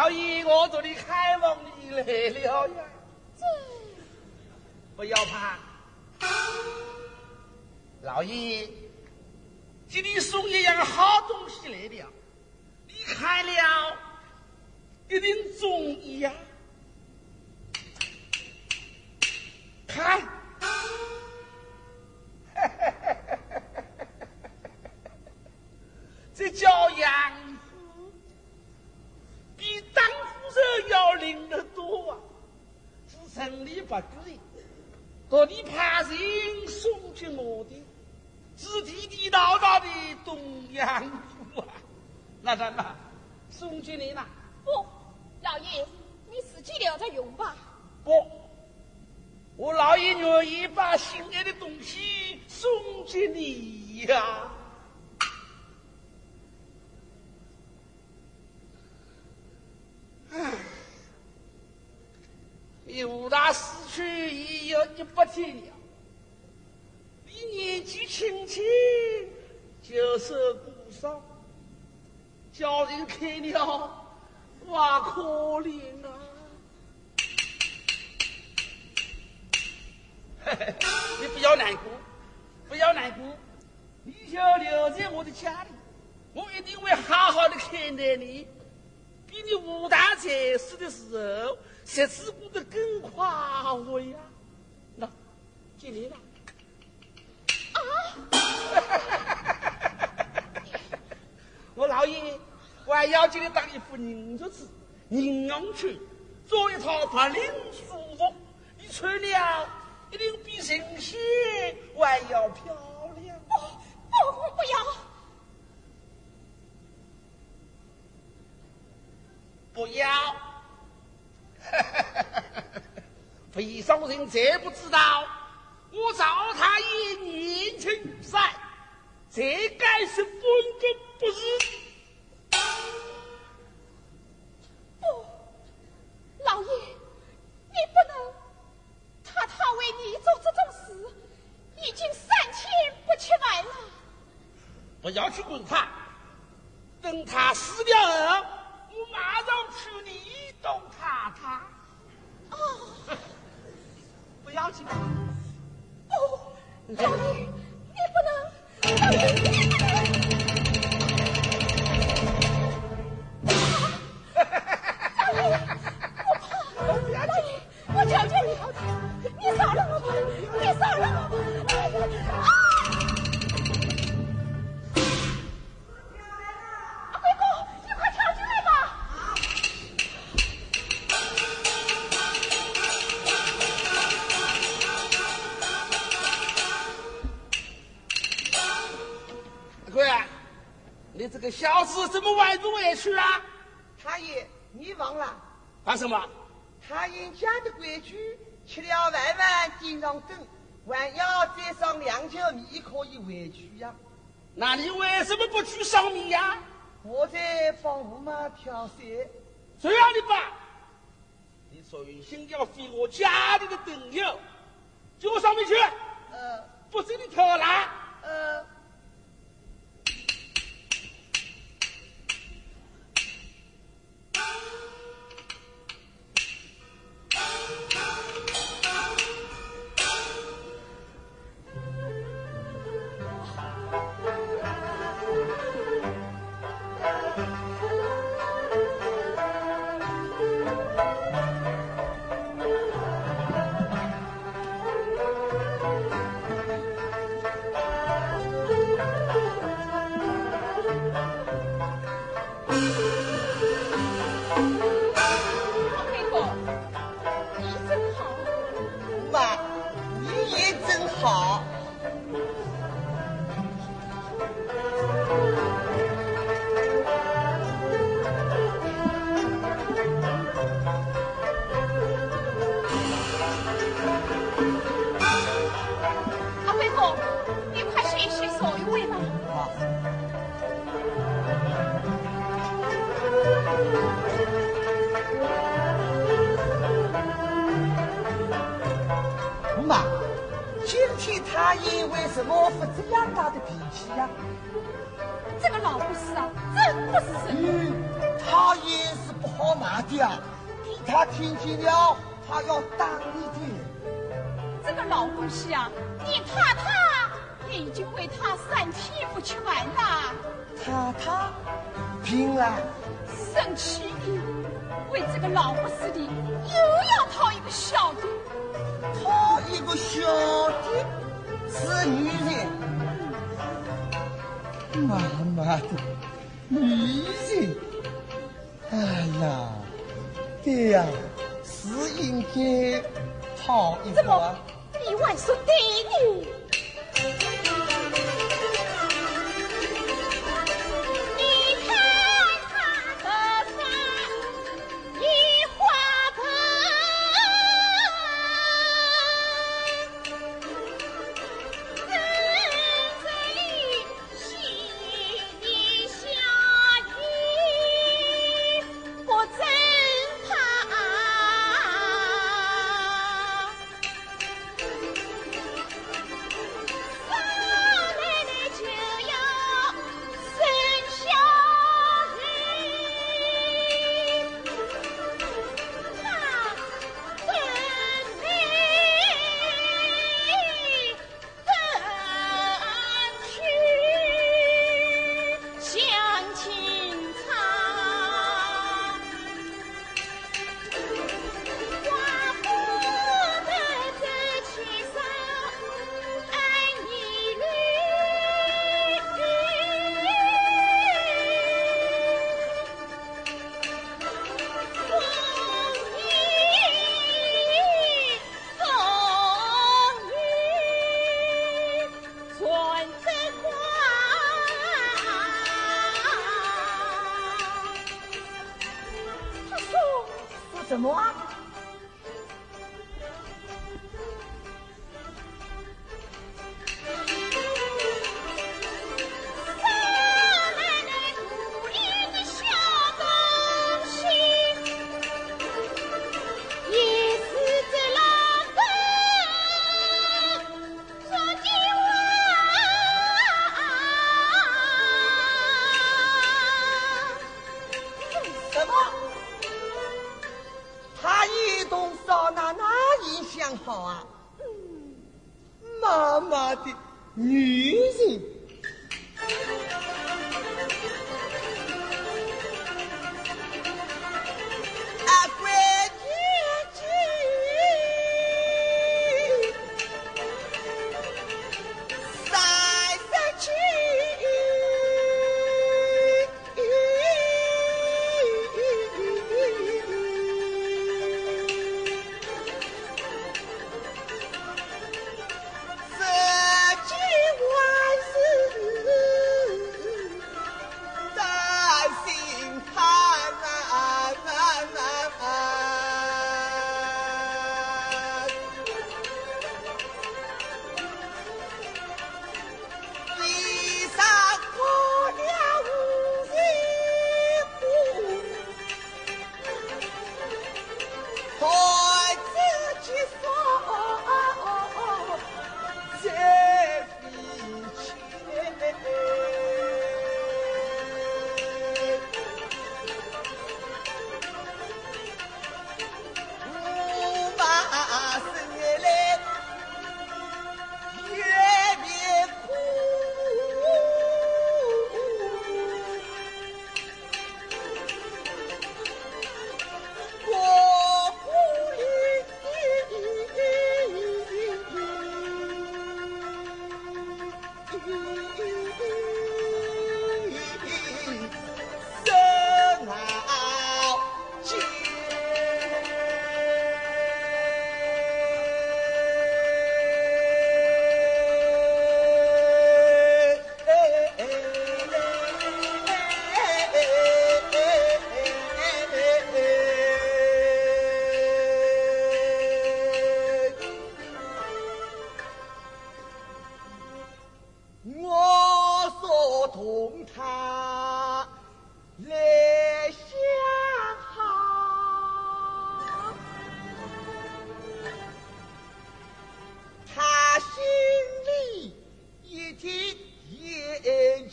老爷，我这里开往你来了呀！不要怕，老爷，给你送一样好东西来了，你看了一定中意呀！送给你呀。唉，武大死去已有一百天了，你年纪轻轻就受孤伤，叫人看了哇可怜啊！你不要难过，不要难过，你就留在我的家里，我一定会好好的看待你，比你武大才死的时候日子过得更快活呀。那，进来了。我老爷，我还要请你当一副银镯子、银龙裙，做一套白领舒服，你穿了一定比神仙还要漂亮。不不不要！不要！北上人这不知道，我赵太爷年轻如赛，这该是分个不是。米可以回去呀。那你为什么不去上面呀？我在帮我妈挑水，谁让你爸，你存心要废我家里的灯油，就上面去，呃不准你偷懒。呃，为什么发这样大的脾气呀？这个老不死啊，真不是嗯，他也是不好骂的啊，给他听见了，他要打你的。这个老东西啊，你怕他也已经为他三天不吃饭了。太太，病了。生气的，为这个老不死的又要讨一个小的，讨一个小的是女人。妈妈的，女人，哎呀，爹呀，是应该讨一个。怎么，你外说对的？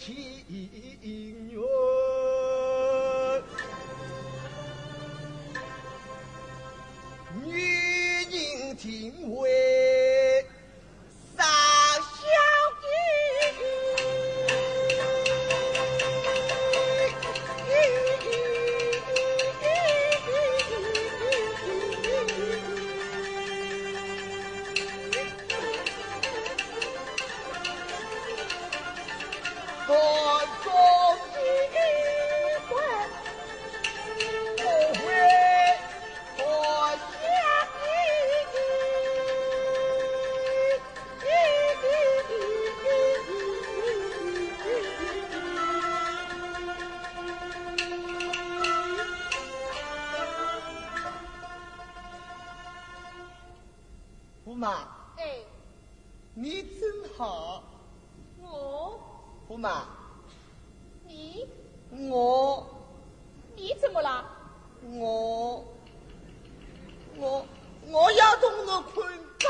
ti. 胡妈，哎，你真好。我。胡妈，你。我，你怎么了？我我我要同侬困觉。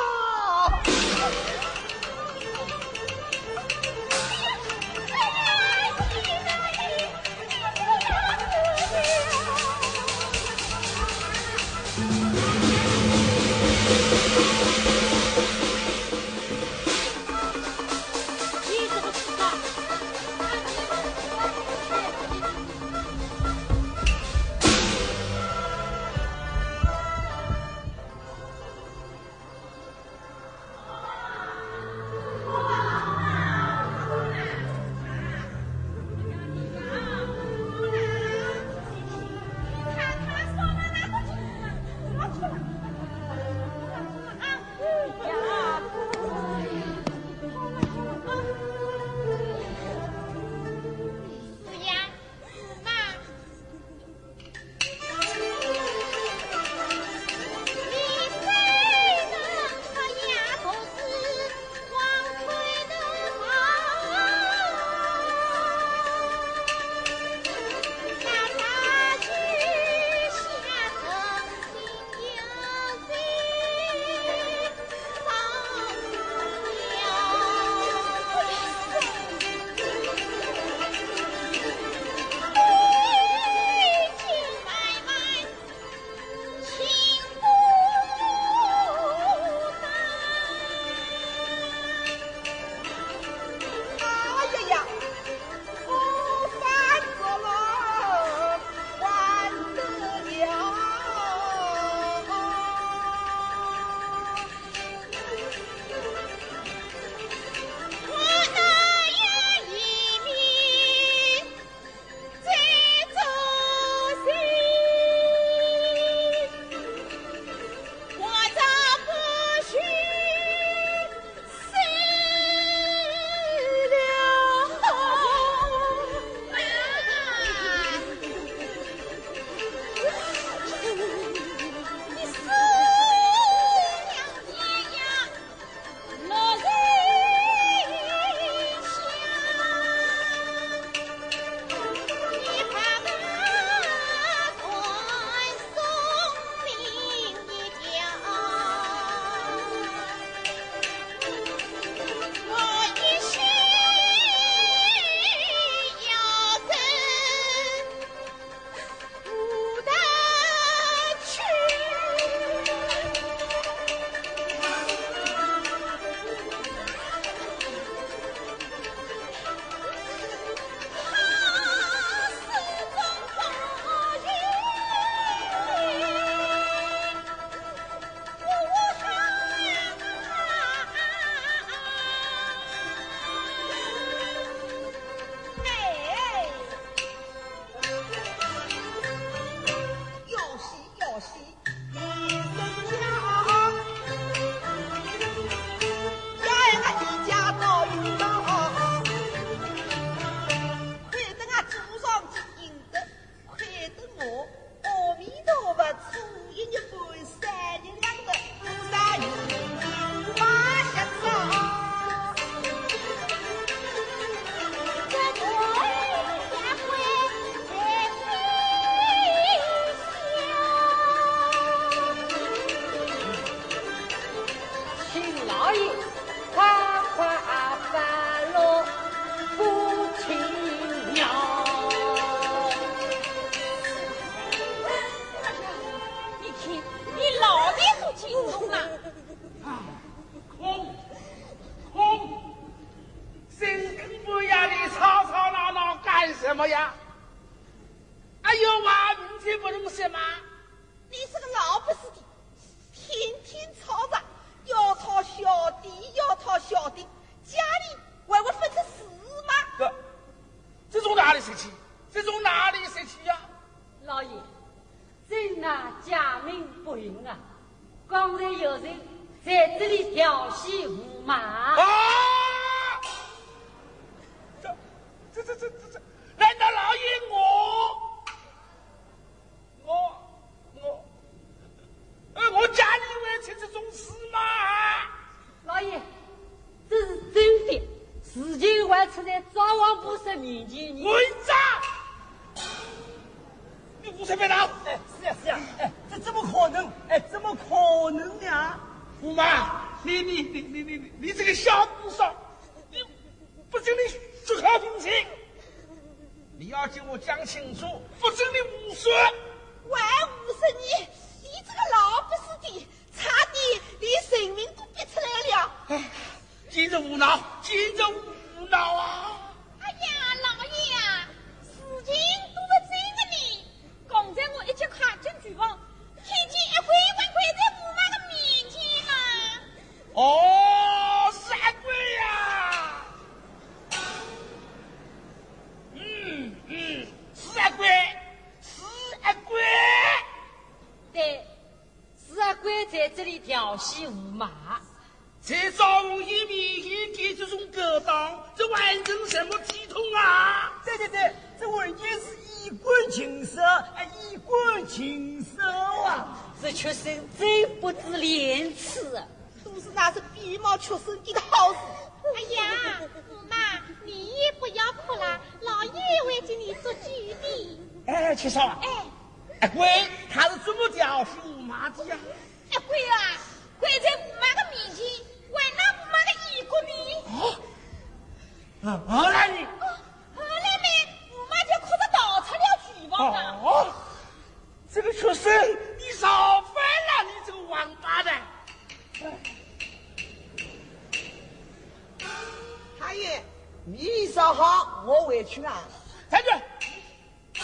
说。呀，驸马，你也不要哭了，老爷会给你做主的。哎，七少，哎，阿贵他是怎么调戏驸马的呀？哎贵啊，跪在驸马的面前，为那驸马的衣冠呢。哦，后来呢？哦，后来呢，驸马就哭着逃出了厨房了。哦，这个畜生，米烧好，我回去啊。站住！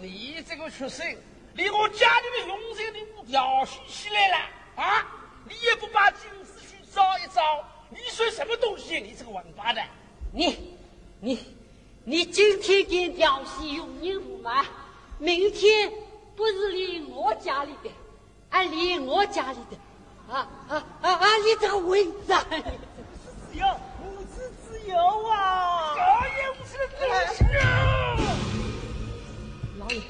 你这个畜生，连我家里的用人你都调戏起来了啊！你也不把金子去找一找？你算什么东西？你这个王八蛋！你，你，你今天敢调戏佣人驸马，明天不是连我家里的，啊连我家里的，啊啊啊啊！你这个混账！有母子自由啊！老爷，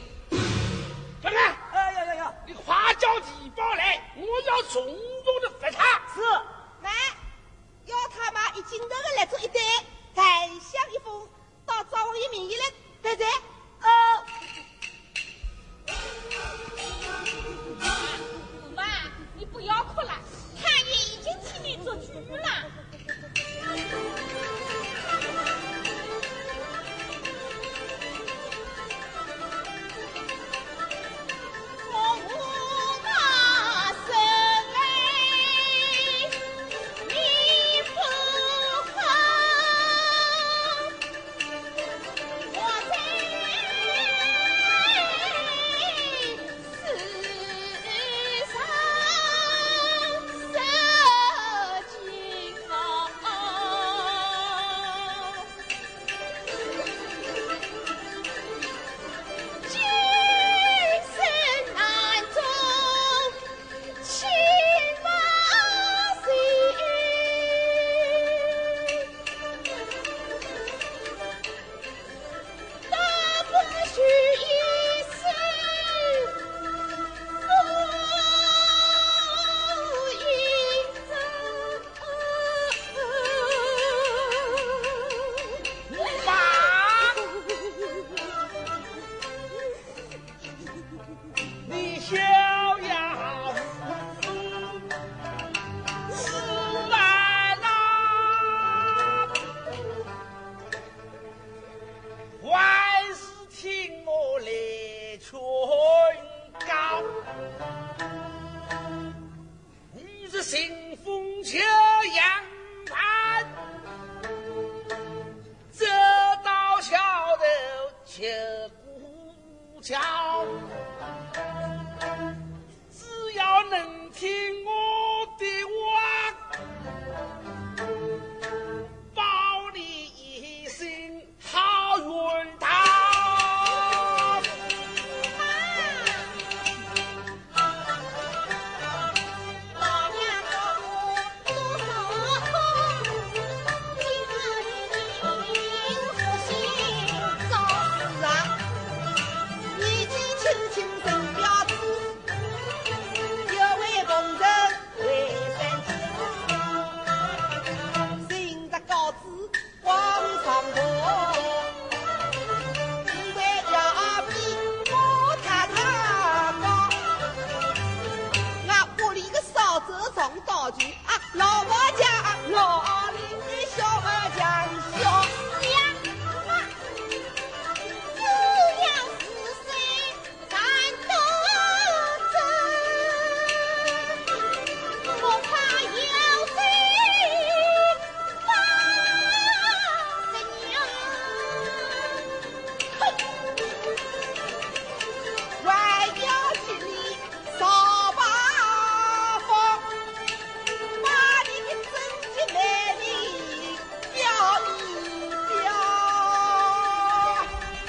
怎么？哎呀呀呀！你快叫地保来，我要重重的罚他。是，来，要他妈一斤头的来做一一封到赵王爷名义来对对。呃，驸马，你不要哭了，太爷已经替你做主了。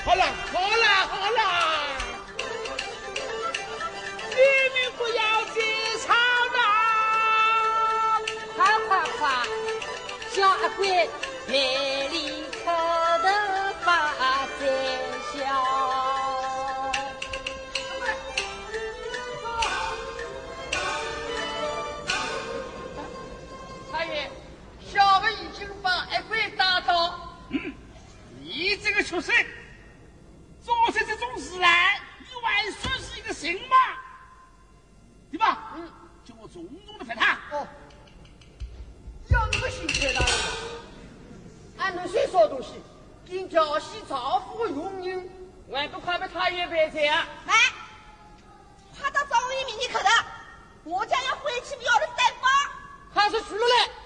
好了，好了，好了，你们不要再吵啦，快快快，小阿贵赔礼磕头发在笑。太爷，小的已经把阿贵打倒。嗯，你这个畜生，调戏丈夫的佣人，还不快被他爷白斩啊！来，快到张一面前去的，我家要回去要人担保。快说出来！好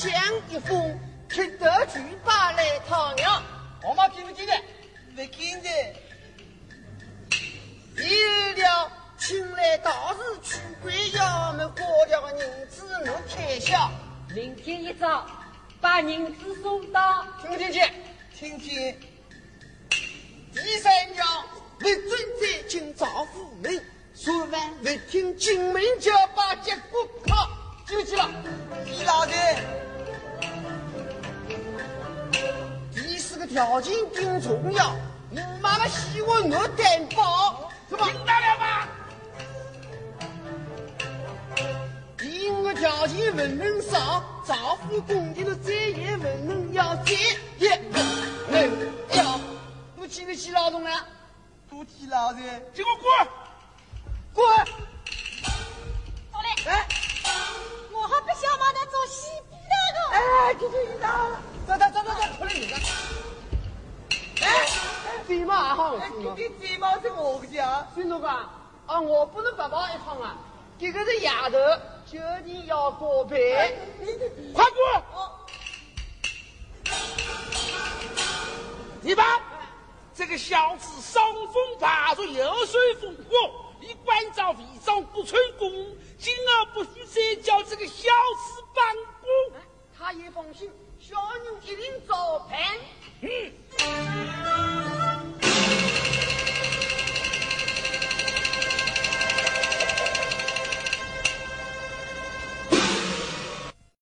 一点香一封，吃得去把来讨娘。我妈听不听的？没听的。第二条，请来道士去鬼衙门过掉的银子我天下。明天一早把银子送到。听不听见？听见。第三条，不准再进赵府门，说完不听进门就要把结果考，记不记了？李老太。第四个条件更重要，我妈妈希望我担保，是吧？听到了吗？第五个条件不能少，赵府宫廷的再也不能要再也不能要。我记不记劳动了？不提老太。给我滚！滚！好嘞，哎还不想把他做西皮那个。哎，这就知道了。走走走走走，出来你个！哎，嘴嘛还好，哎，是吗？这个睫毛是我的家。孙总管，啊，我不能白跑一趟啊！这个是丫头，决定要过赔。快滚！你吧，这个小子伤风爬入油水风火，你关照违章不成功，今儿不许再叫这个小子帮工。他也放心，小人一定照办。嗯。